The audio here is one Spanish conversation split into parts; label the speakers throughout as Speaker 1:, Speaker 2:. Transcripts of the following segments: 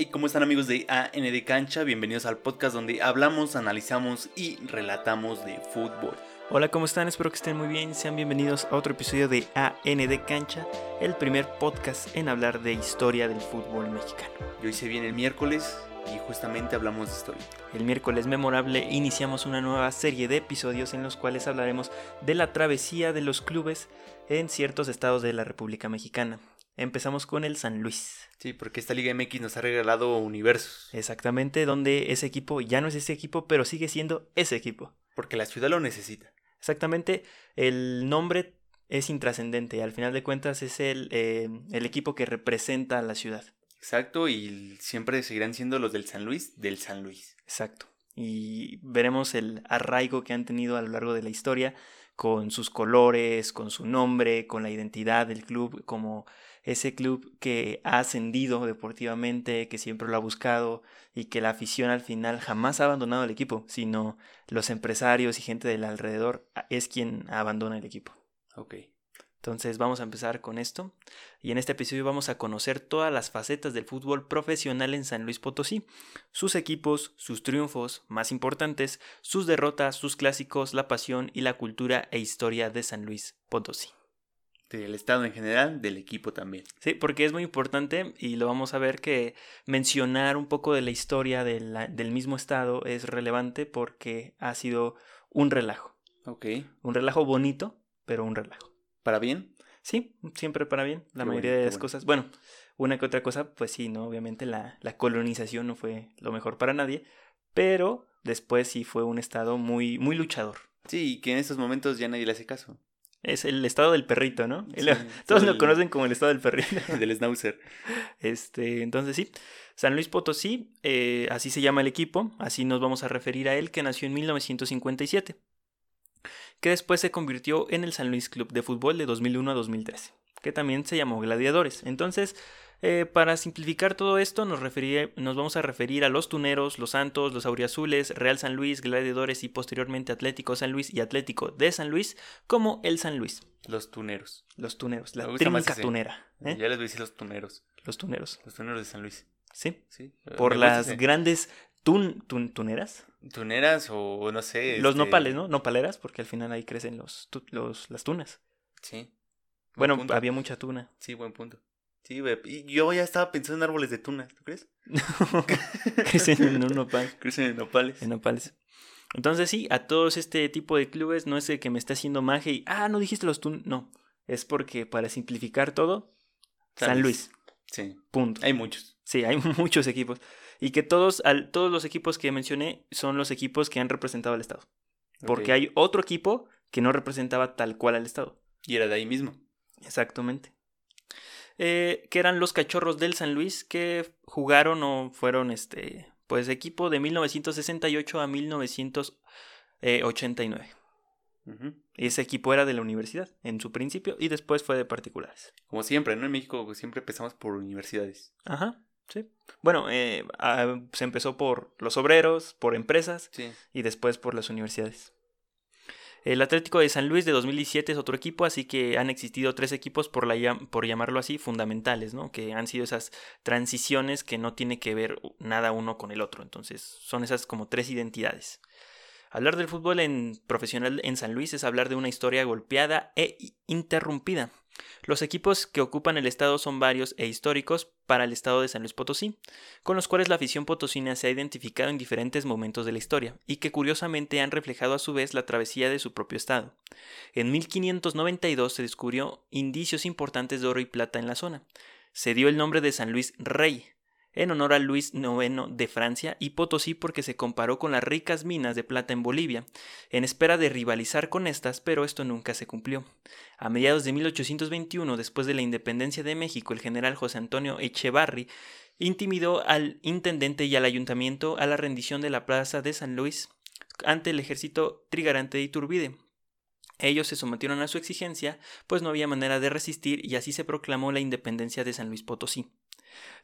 Speaker 1: Hey, ¿cómo están amigos de AN Cancha? Bienvenidos al podcast donde hablamos, analizamos y relatamos de fútbol.
Speaker 2: Hola, ¿cómo están? Espero que estén muy bien. Sean bienvenidos a otro episodio de AND Cancha, el primer podcast en hablar de historia del fútbol mexicano.
Speaker 1: Yo hice bien el miércoles y justamente hablamos de historia.
Speaker 2: El miércoles memorable iniciamos una nueva serie de episodios en los cuales hablaremos de la travesía de los clubes en ciertos estados de la República Mexicana. Empezamos con el San Luis.
Speaker 1: Sí, porque esta Liga MX nos ha regalado universos.
Speaker 2: Exactamente, donde ese equipo ya no es ese equipo, pero sigue siendo ese equipo.
Speaker 1: Porque la ciudad lo necesita.
Speaker 2: Exactamente, el nombre es intrascendente, al final de cuentas es el, eh, el equipo que representa a la ciudad.
Speaker 1: Exacto, y siempre seguirán siendo los del San Luis, del San Luis.
Speaker 2: Exacto. Y veremos el arraigo que han tenido a lo largo de la historia con sus colores, con su nombre, con la identidad del club, como ese club que ha ascendido deportivamente, que siempre lo ha buscado y que la afición al final jamás ha abandonado el equipo, sino los empresarios y gente del alrededor es quien abandona el equipo.
Speaker 1: Ok.
Speaker 2: Entonces vamos a empezar con esto y en este episodio vamos a conocer todas las facetas del fútbol profesional en San Luis Potosí, sus equipos, sus triunfos más importantes, sus derrotas, sus clásicos, la pasión y la cultura e historia de San Luis Potosí.
Speaker 1: Del estado en general, del equipo también.
Speaker 2: Sí, porque es muy importante y lo vamos a ver que mencionar un poco de la historia del mismo estado es relevante porque ha sido un relajo.
Speaker 1: Ok.
Speaker 2: Un relajo bonito, pero un relajo.
Speaker 1: ¿Para bien?
Speaker 2: Sí, siempre para bien, la mayoría de las cosas. Bueno, una que otra cosa, pues sí, ¿no? Obviamente la, la colonización no fue lo mejor para nadie, pero después sí fue un estado muy, muy luchador.
Speaker 1: Sí, y que en estos momentos ya nadie le hace caso.
Speaker 2: Es el estado del perrito, ¿no? todos lo conocen como el estado del perrito.
Speaker 1: del schnauzer.
Speaker 2: Este, entonces sí. San Luis Potosí, eh, así se llama el equipo, así nos vamos a referir a él, que nació en 1957 que después se convirtió en el San Luis Club de Fútbol de 2001 a 2013, que también se llamó Gladiadores. Entonces, eh, para simplificar todo esto, nos, nos vamos a referir a los Tuneros, los Santos, los Auriazules, Real San Luis, Gladiadores y posteriormente Atlético San Luis y Atlético de San Luis como el San Luis.
Speaker 1: Los Tuneros.
Speaker 2: Los Tuneros, la trinca tunera.
Speaker 1: ¿eh? Ya les voy a decir los Tuneros.
Speaker 2: Los Tuneros.
Speaker 1: Los Tuneros de San Luis.
Speaker 2: Sí.
Speaker 1: sí.
Speaker 2: Por las grandes tun, tuneras.
Speaker 1: Tuneras o no sé.
Speaker 2: Los este nopales, ¿no? Nopaleras, porque al final ahí crecen los, los las tunas.
Speaker 1: Sí.
Speaker 2: bueno, había mucha tuna.
Speaker 1: Sí, buen punto. Sí, y yo ya estaba pensando en árboles de tuna, ¿tú crees?
Speaker 2: crecen en un nopal.
Speaker 1: Crecen en nopales.
Speaker 2: En nopales. Entonces sí, a todos este tipo de clubes no es el que me está haciendo magia y, ah, no dijiste los tun... No, es porque para simplificar todo, San Luis.
Speaker 1: Sí.
Speaker 2: Punto.
Speaker 1: Hay muchos.
Speaker 2: Sí, hay muchos equipos y que todos, al, todos los equipos que mencioné son los equipos que han representado al Estado. Porque hay otro equipo que no representaba tal cual al Estado.
Speaker 1: Y era de ahí mismo.
Speaker 2: Exactamente. Eh, que eran los cachorros del San Luis que jugaron o fueron este pues equipo de 1968 a 1989. Y ese equipo era de la universidad en su principio y después fue de particulares.
Speaker 1: Como siempre, ¿no? En México siempre empezamos por universidades.
Speaker 2: Ajá. Sí. Bueno, eh, ah, se empezó por los obreros, por empresas y después por las universidades. El Atlético de San Luis de 2017 es otro equipo, así que han existido tres equipos, por, la, por llamarlo así, fundamentales, ¿no? Que han sido esas transiciones que no tiene que ver nada uno con el otro. Entonces, son esas como tres identidades. Hablar del fútbol en profesional en San Luis es hablar de una historia golpeada e interrumpida. Los equipos que ocupan el estado son varios e históricos para el estado de San Luis Potosí, con los cuales la afición potosina se ha identificado en diferentes momentos de la historia, y que curiosamente han reflejado a su vez la travesía de su propio estado. En 1592 se descubrió indicios importantes de oro y plata en la zona. Se dio el nombre de San Luis Rey, en honor a Luis IX de Francia y Potosí porque se comparó con las ricas minas de plata en Bolivia, en espera de rivalizar con estas, pero esto nunca se cumplió. A mediados de 1821, después de la independencia de México, el general José Antonio Echevarri intimidó al intendente y al ayuntamiento a la rendición de la plaza de San Luis ante el ejército trigarante de Iturbide. Ellos se sometieron a su exigencia, pues no había manera de resistir y así se proclamó la independencia de San Luis Potosí.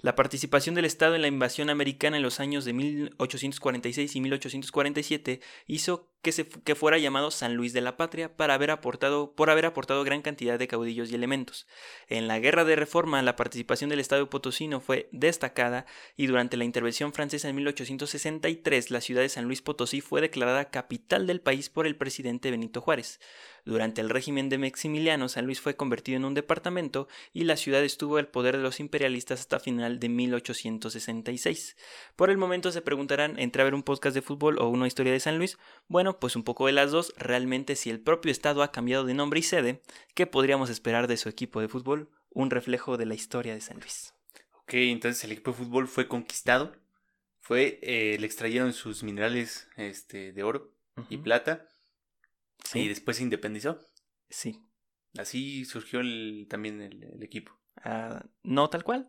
Speaker 2: La participación del Estado en la invasión americana en los años de 1846 y 1847 hizo que, fuera llamado San Luis de la Patria para haber aportado, por haber aportado gran cantidad de caudillos y elementos. En la Guerra de Reforma, la participación del Estado potosino fue destacada y durante la intervención francesa en 1863, la ciudad de San Luis Potosí fue declarada capital del país por el presidente Benito Juárez. Durante el régimen de Maximiliano, San Luis fue convertido en un departamento y la ciudad estuvo al poder de los imperialistas hasta final de 1866. Por el momento se preguntarán entre a ver un podcast de fútbol o una historia de San Luis. Bueno, pues un poco de las dos. Realmente si el propio estado ha cambiado de nombre y sede, ¿qué podríamos esperar de su equipo de fútbol? Un reflejo de la historia de San Luis.
Speaker 1: Ok, entonces el equipo de fútbol fue conquistado. Fue, eh, le extrayeron sus minerales este, de oro y plata y después se independizó.
Speaker 2: Sí.
Speaker 1: Así surgió también el, equipo.
Speaker 2: Ah, no tal cual.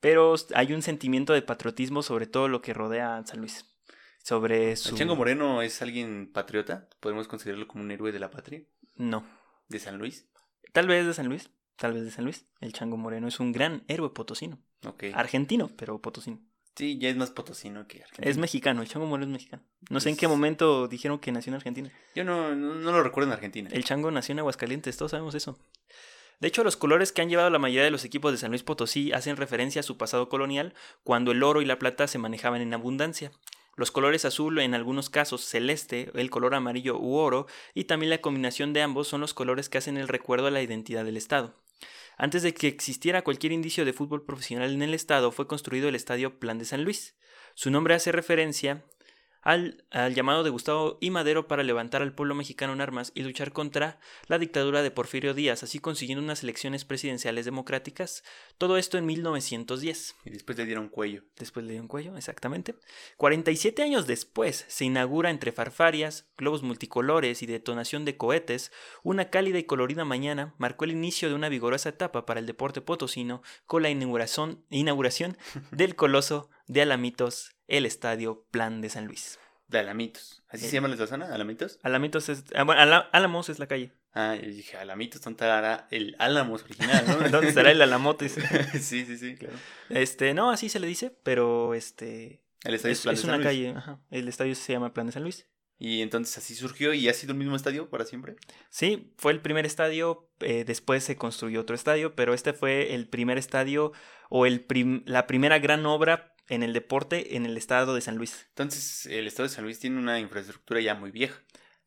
Speaker 2: Pero hay un sentimiento de patriotismo sobre todo lo que rodea a San Luis. Sobre su...
Speaker 1: Chango Moreno es alguien patriota? ¿Podemos considerarlo como un héroe de la patria?
Speaker 2: No.
Speaker 1: ¿De San Luis?
Speaker 2: Tal vez de San Luis. Tal vez de San Luis. El Chango Moreno es un gran héroe potosino.
Speaker 1: Ok.
Speaker 2: Argentino, pero potosino.
Speaker 1: Sí, ya es más potosino que argentino.
Speaker 2: Es mexicano, el Chango Moreno es mexicano. No sé en qué momento dijeron que nació en Argentina.
Speaker 1: Yo no, no, lo recuerdo en Argentina.
Speaker 2: El Chango nació en Aguascalientes, todos sabemos eso. De hecho, los colores que han llevado la mayoría de los equipos de San Luis Potosí hacen referencia a su pasado colonial, cuando el oro y la plata se manejaban en abundancia. Los colores azul, en algunos casos celeste, el color amarillo u oro, y también la combinación de ambos son los colores que hacen el recuerdo a la identidad del Estado. Antes de que existiera cualquier indicio de fútbol profesional en el Estado, fue construido el Estadio Plan de San Luis. Su nombre hace referencia al, llamado de Gustavo y Madero para levantar al pueblo mexicano en armas y luchar contra la dictadura de Porfirio Díaz, así consiguiendo unas elecciones presidenciales democráticas. Todo esto en 1910.
Speaker 1: Y después le dieron cuello.
Speaker 2: Después le dieron cuello, exactamente. 47 años después se inaugura entre farfarias, globos multicolores y detonación de cohetes, una cálida y colorida mañana marcó el inicio de una vigorosa etapa para el deporte potosino con la inauguración, inauguración del coloso de Alamitos el Estadio Plan de San Luis.
Speaker 1: De Alamitos. ¿Así se llama la zona? ¿Alamitos?
Speaker 2: Alamitos es. Ah, bueno, Álamos es la calle.
Speaker 1: Ah, yo dije, Alamitos, ¿dónde estará el Álamos original, no?
Speaker 2: ¿Dónde estará el Alamotes?
Speaker 1: sí, sí, sí, claro.
Speaker 2: Este, no, así se le dice, pero este.
Speaker 1: El estadio es, Plan
Speaker 2: es una calle, ajá. El estadio se llama Plan de San Luis.
Speaker 1: Y entonces así surgió y ha sido el mismo estadio para siempre.
Speaker 2: Sí, fue el primer estadio, eh, después se construyó otro estadio, pero este fue el primer estadio o el la primera gran obra en el deporte en el estado de San Luis.
Speaker 1: Entonces, el estado de San Luis tiene una infraestructura ya muy vieja.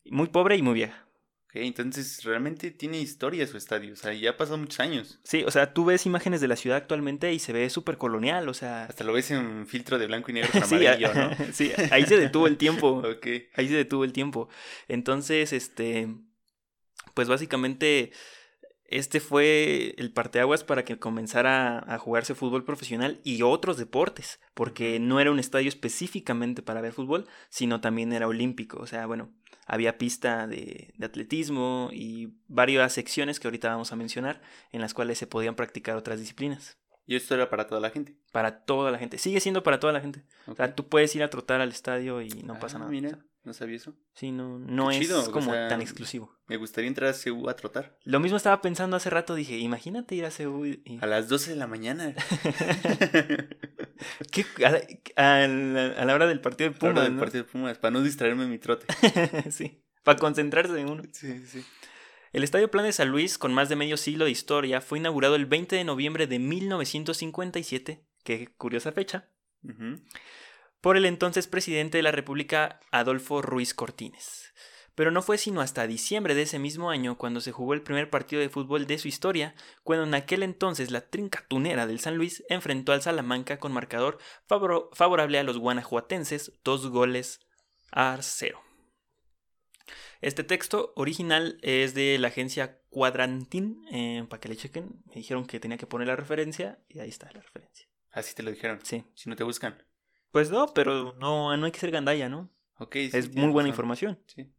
Speaker 2: Muy pobre y muy vieja.
Speaker 1: Ok, entonces realmente tiene historia su estadio, o sea, ya ha pasado muchos años.
Speaker 2: Sí, o sea, tú ves imágenes de la ciudad actualmente y se ve súper colonial, o sea...
Speaker 1: Hasta lo ves en filtro de blanco y negro con amarillo, ¿no?
Speaker 2: sí, ahí se detuvo el tiempo.
Speaker 1: ok.
Speaker 2: Ahí se detuvo el tiempo. Entonces, este... Pues básicamente este fue el parteaguas para que comenzara a jugarse fútbol profesional y otros deportes, porque no era un estadio específicamente para ver fútbol, sino también era olímpico. O sea, bueno, había pista de, de, atletismo y varias secciones que ahorita vamos a mencionar, en las cuales se podían practicar otras disciplinas.
Speaker 1: ¿Y esto era para toda la gente?
Speaker 2: Para toda la gente. Sigue siendo para toda la gente. O sea, tú puedes ir a trotar al estadio y no pasa ah,
Speaker 1: nada. No sabía eso.
Speaker 2: Sí, no, no es como tan exclusivo.
Speaker 1: Me gustaría entrar a CU a trotar.
Speaker 2: Lo mismo estaba pensando hace rato, dije, imagínate ir a CU y...
Speaker 1: A las 12 de la mañana.
Speaker 2: ¿Qué? A, la, hora del partido de Pumas. A la hora del
Speaker 1: partido de Pumas, para no distraerme en mi trote.
Speaker 2: sí, para concentrarse en uno.
Speaker 1: Sí, sí.
Speaker 2: El Estadio Plan de San Luis, con más de medio siglo de historia, fue inaugurado el 20 de noviembre de 1957, qué curiosa fecha, por el entonces presidente de la República Adolfo Ruiz Cortines. Pero no fue sino hasta diciembre de ese mismo año cuando se jugó el primer partido de fútbol de su historia, cuando en aquel entonces la trincatunera del San Luis enfrentó al Salamanca con marcador favorable a los guanajuatenses, dos goles a cero. Este texto original es de la agencia Cuadrantín, eh, para que le chequen. Me dijeron que tenía que poner la referencia y ahí está la referencia.
Speaker 1: Así te lo dijeron.
Speaker 2: Sí.
Speaker 1: Si no te buscan.
Speaker 2: Pues no, pero no, no hay que ser gandalla, ¿no?
Speaker 1: Ok.
Speaker 2: es muy buena información.
Speaker 1: Sí.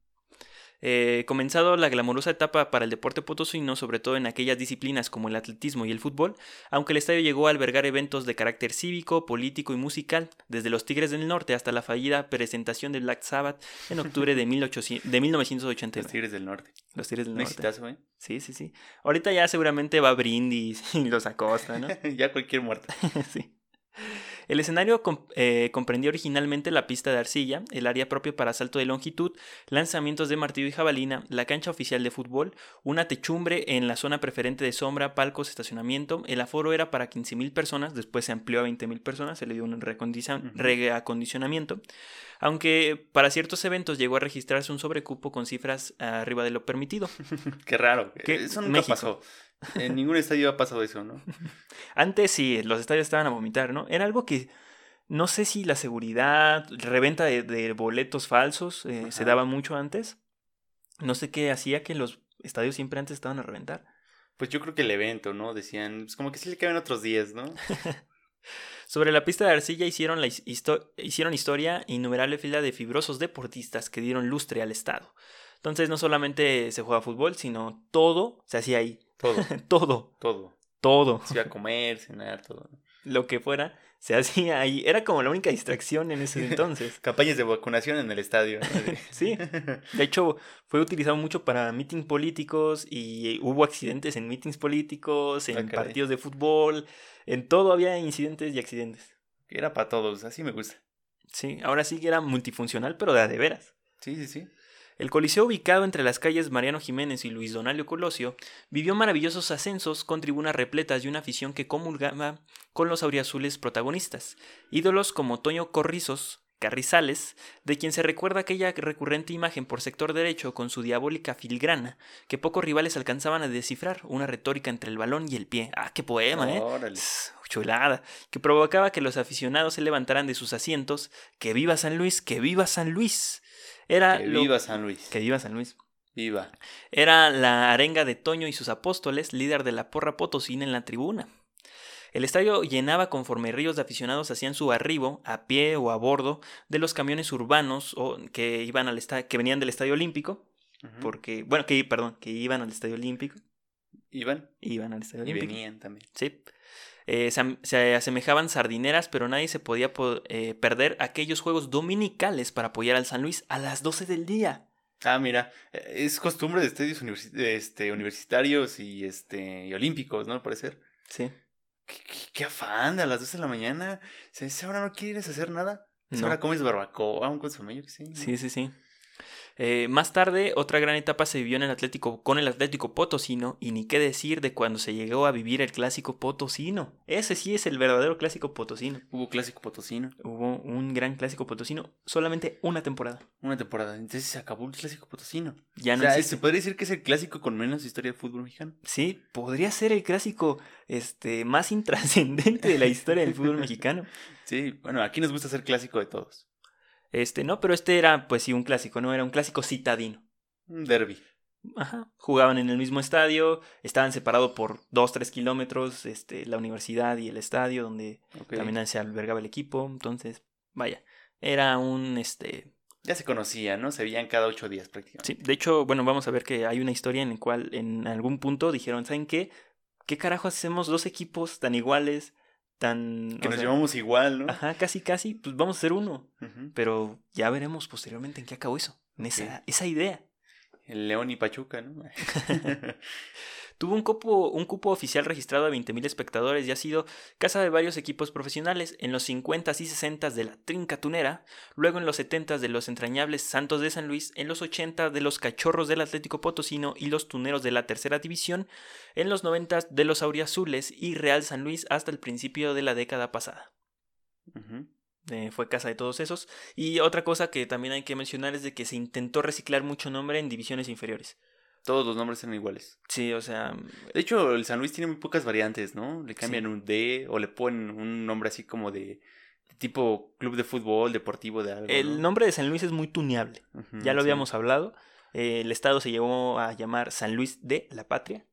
Speaker 2: Eh, comenzado la glamorosa etapa para el deporte potosino, sobre todo en aquellas disciplinas como el atletismo y el fútbol, aunque el estadio llegó a albergar eventos de carácter cívico, político y musical, desde los Tigres del Norte hasta la fallida presentación de Black Sabbath en octubre de, 1800, de 1989.
Speaker 1: Los Tigres del Norte.
Speaker 2: Los Tigres del Norte.
Speaker 1: ¿eh?
Speaker 2: Sí, sí, sí. Ahorita ya seguramente va Brindis y los Acosta, ¿no?
Speaker 1: ya cualquier muerto.
Speaker 2: sí. El escenario eh, comprendía originalmente la pista de arcilla, el área propia para salto de longitud, lanzamientos de martillo y jabalina, la cancha oficial de fútbol, una techumbre en la zona preferente de sombra, palcos, estacionamiento. El aforo era para 15.000 personas, después se amplió a 20.000 personas, se le dio un reacondicionamiento. Aunque para ciertos eventos llegó a registrarse un sobrecupo con cifras arriba de lo permitido.
Speaker 1: Qué raro. eso nunca pasó. En ningún estadio ha pasado eso, ¿no?
Speaker 2: Antes sí, los estadios estaban a vomitar, ¿no? Era algo que no sé si la seguridad, reventa de, boletos falsos eh, se daba mucho antes. No sé qué hacía que los estadios siempre antes estaban a reventar.
Speaker 1: Pues yo creo que el evento, ¿no? Decían, pues como que sí le caben otros días, ¿no?
Speaker 2: Sobre la pista de arcilla hicieron, la hicieron historia innumerable fila de fibrosos deportistas que dieron lustre al Estado. Entonces no solamente se juega fútbol, sino todo se hacía ahí.
Speaker 1: Todo.
Speaker 2: todo.
Speaker 1: Todo.
Speaker 2: Todo.
Speaker 1: Se iba a comer, cenar, todo.
Speaker 2: Lo que fuera, se hacía ahí. Era como la única distracción en ese entonces.
Speaker 1: Campañas de vacunación en el estadio.
Speaker 2: sí. De hecho, fue utilizado mucho para meetings políticos y hubo accidentes en meetings políticos, en ah, partidos de fútbol. En todo había incidentes y accidentes.
Speaker 1: Era para todos, así me gusta.
Speaker 2: Sí, ahora sí que era multifuncional, pero de, de veras.
Speaker 1: Sí, sí, sí.
Speaker 2: El Coliseo, ubicado entre las calles Mariano Jiménez y Luis Donaldo Colosio, vivió maravillosos ascensos con tribunas repletas y una afición que comulgaba con los auriazules protagonistas. Ídolos como Toño Corrizos, Carrizales, de quien se recuerda aquella recurrente imagen por sector derecho con su diabólica filigrana, que pocos rivales alcanzaban a descifrar, una retórica entre el balón y el pie. ¡Ah, qué poema, eh! Chulada, que provocaba que los aficionados se levantaran de sus asientos. ¡Que viva San Luis! ¡Que viva San Luis!
Speaker 1: Era que viva San Luis.
Speaker 2: Que viva San Luis.
Speaker 1: Viva.
Speaker 2: Era la arenga de Toño y sus apóstoles, líder de la porra potosina en la tribuna. El estadio llenaba conforme ríos de aficionados hacían su arribo, a pie o a bordo, de los camiones urbanos o que iban al que venían del Estadio Olímpico. Porque, bueno, que, perdón, que iban al Estadio Olímpico.
Speaker 1: ¿Iban?
Speaker 2: Iban al Estadio Olímpico.
Speaker 1: Y venían también.
Speaker 2: Sí. Eh, se, asemejaban sardineras, pero nadie se podía eh, perder aquellos juegos dominicales para apoyar al San Luis a las 12 del día.
Speaker 1: Ah, mira, eh, es costumbre de estadios este, universitarios y, este, y olímpicos, ¿no? Al parecer.
Speaker 2: Sí.
Speaker 1: ¿Qué, afán a las 12 de la mañana? ¿Esa hora no quieres hacer nada? ¿Esa hora comes barbacoa, un consumo? Sí,
Speaker 2: sí, sí, sí. Eh, más tarde, otra gran etapa se vivió en el Atlético, con el Atlético Potosino, y ni qué decir de cuando se llegó a vivir el clásico potosino. Ese sí es el verdadero clásico potosino.
Speaker 1: Hubo clásico potosino.
Speaker 2: Hubo un gran clásico potosino, solamente una temporada.
Speaker 1: Una temporada, entonces se acabó el clásico potosino.
Speaker 2: Ya no
Speaker 1: o sea, ¿Se podría decir que es el clásico con menos historia del fútbol mexicano?
Speaker 2: Sí, podría ser el clásico este, más intrascendente de la historia del fútbol mexicano.
Speaker 1: Sí, bueno, aquí nos gusta ser clásico de todos.
Speaker 2: Este, no, pero este era, pues sí, un clásico, ¿no? Era un clásico citadino.
Speaker 1: Un derby.
Speaker 2: Ajá. Jugaban en el mismo estadio, estaban separados por dos, tres kilómetros, este, la universidad y el estadio donde también se albergaba el equipo. Entonces, vaya, era un, este...
Speaker 1: Ya se conocía, ¿no? Se veían cada ocho días prácticamente.
Speaker 2: Sí, de hecho, bueno, vamos a ver que hay una historia en la cual en algún punto dijeron, ¿saben qué? ¿Qué carajo hacemos dos equipos tan iguales?
Speaker 1: Que nos llevamos igual, ¿no?
Speaker 2: Ajá, casi, casi, pues vamos a ser uno. Pero ya veremos posteriormente en qué acabó eso, en esa, esa idea.
Speaker 1: El León y Pachuca, ¿no?
Speaker 2: Tuvo un cupo, un cupo oficial registrado a 20.000 espectadores y ha sido casa de varios equipos profesionales en los 50 y 60 de la Trinca Tunera, luego en los 70 de los entrañables Santos de San Luis, en los 80 de los Cachorros del Atlético Potosino y los Tuneros de la Tercera División, en los 90 de los Auriazules y Real San Luis hasta el principio de la década pasada. Eh, fue casa de todos esos. Y otra cosa que también hay que mencionar es de que se intentó reciclar mucho nombre en divisiones inferiores.
Speaker 1: Todos los nombres eran iguales.
Speaker 2: Sí, o sea.
Speaker 1: De hecho, el San Luis tiene muy pocas variantes, ¿no? Le cambian un D o le ponen un nombre así como de, tipo club de fútbol, deportivo de algo.
Speaker 2: El nombre de San Luis es muy tuneable. ya lo habíamos hablado. el estado se llevó a llamar San Luis de la Patria.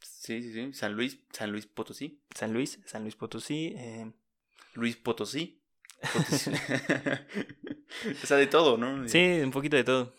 Speaker 1: Sí, sí, sí. San Luis, San Luis Potosí.
Speaker 2: San Luis, San Luis Potosí. Eh...
Speaker 1: Luis Potosí. Potosí. o sea, de todo, ¿no?
Speaker 2: Sí, un poquito de todo.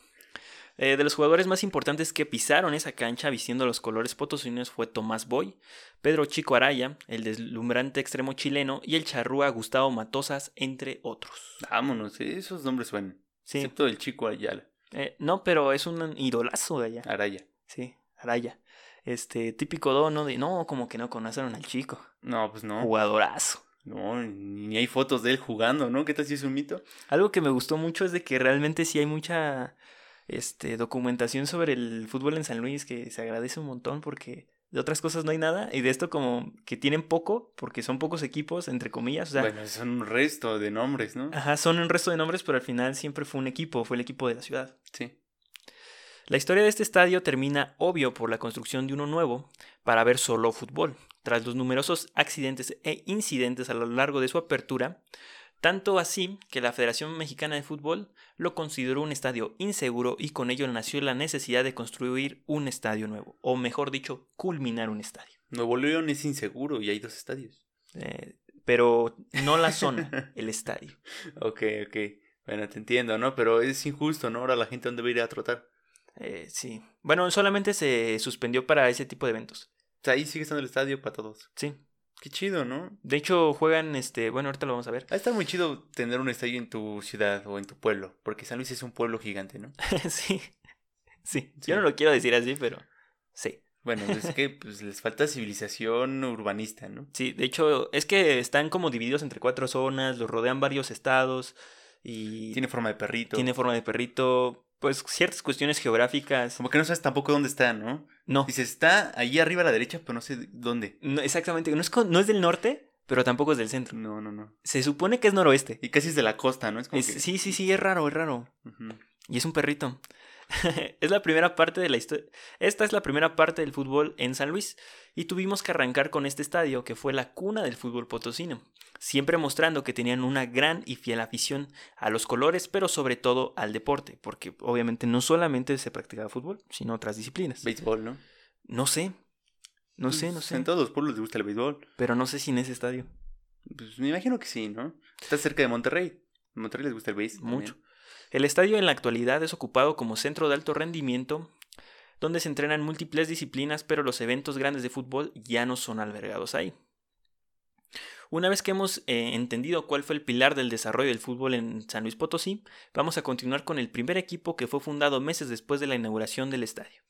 Speaker 2: Eh, de los jugadores más importantes que pisaron esa cancha vistiendo los colores potosinos fue Tomás Boy, Pedro Chico Araya, el deslumbrante extremo chileno y el charrúa Gustavo Matosas, entre otros.
Speaker 1: Vámonos, esos nombres suenan. Sí. Excepto el Chico Ayala.
Speaker 2: Eh, no, pero es un idolazo de allá.
Speaker 1: Araya.
Speaker 2: Sí, Araya. Este, típico dono de, no, como que no conocieron al chico.
Speaker 1: No, pues no.
Speaker 2: Jugadorazo.
Speaker 1: No, ni hay fotos de él jugando, ¿no? ¿Qué tal si es un mito?
Speaker 2: Algo que me gustó mucho es de que realmente sí hay mucha este, documentación sobre el fútbol en San Luis que se agradece un montón porque de otras cosas no hay nada y de esto como que tienen poco porque son pocos equipos, entre comillas.
Speaker 1: bueno, son un resto de nombres, ¿no?
Speaker 2: Ajá, son un resto de nombres, pero al final siempre fue un equipo, fue el equipo de la ciudad. Sí. La historia de este estadio termina obvio por la construcción de uno nuevo para ver solo fútbol. Tras los numerosos accidentes e incidentes a lo largo de su apertura, tanto así que la Federación Mexicana de Fútbol lo consideró un estadio inseguro y con ello nació la necesidad de construir un estadio nuevo, o mejor dicho, culminar un estadio.
Speaker 1: Nuevo León es inseguro y hay dos estadios.
Speaker 2: Eh, pero no la zona, el estadio.
Speaker 1: Ok, ok. Bueno, te entiendo, ¿no? Pero es injusto, ¿no? Ahora la gente dónde va a ir a trotar.
Speaker 2: Eh, sí. Bueno, solamente se suspendió para ese tipo de eventos.
Speaker 1: O sea, ahí sigue estando el estadio para todos. Sí. Qué chido, ¿no?
Speaker 2: De hecho, juegan, este, bueno, ahorita lo vamos a ver.
Speaker 1: Ah, está muy chido tener un estadio en tu ciudad o en tu pueblo, porque San Luis es un pueblo gigante, ¿no?
Speaker 2: sí. sí. Yo no lo quiero decir así, pero sí.
Speaker 1: Bueno, es que pues, les falta civilización urbanista, ¿no?
Speaker 2: Sí, de hecho, es que están como divididos entre cuatro zonas, los rodean varios estados y...
Speaker 1: Tiene forma de perrito.
Speaker 2: Tiene forma de perrito, pues ciertas cuestiones geográficas.
Speaker 1: Como que no sabes tampoco dónde está, ¿no? No. Dices, está ahí arriba a la derecha, pero no sé dónde.
Speaker 2: No, exactamente, no es, no es del norte, pero tampoco es del centro.
Speaker 1: No, no, no.
Speaker 2: Se supone que es noroeste.
Speaker 1: Y casi es de la costa, ¿no? Es
Speaker 2: como Sí, sí, sí, es raro, es raro. Y es un perrito. es la primera parte de la historia. Esta es la primera parte del fútbol en San Luis y tuvimos que arrancar con este estadio que fue la cuna del fútbol potosino, siempre mostrando que tenían una gran y fiel afición a los colores, pero sobre todo al deporte, porque obviamente no solamente se practicaba fútbol, sino otras disciplinas.
Speaker 1: Béisbol, ¿no?
Speaker 2: No sé. No sé, no
Speaker 1: pues,
Speaker 2: sé.
Speaker 1: En todos los pueblos les gusta el béisbol.
Speaker 2: Pero no sé si en ese estadio.
Speaker 1: Pues me imagino que sí, ¿no? Está cerca de Monterrey. En Monterrey les gusta el béisbol.
Speaker 2: Mucho. El estadio en la actualidad es ocupado como centro de alto rendimiento, donde se entrenan múltiples disciplinas, pero los eventos grandes de fútbol ya no son albergados ahí. Una vez que hemos eh, entendido cuál fue el pilar del desarrollo del fútbol en San Luis Potosí, vamos a continuar con el primer equipo que fue fundado meses después de la inauguración del estadio.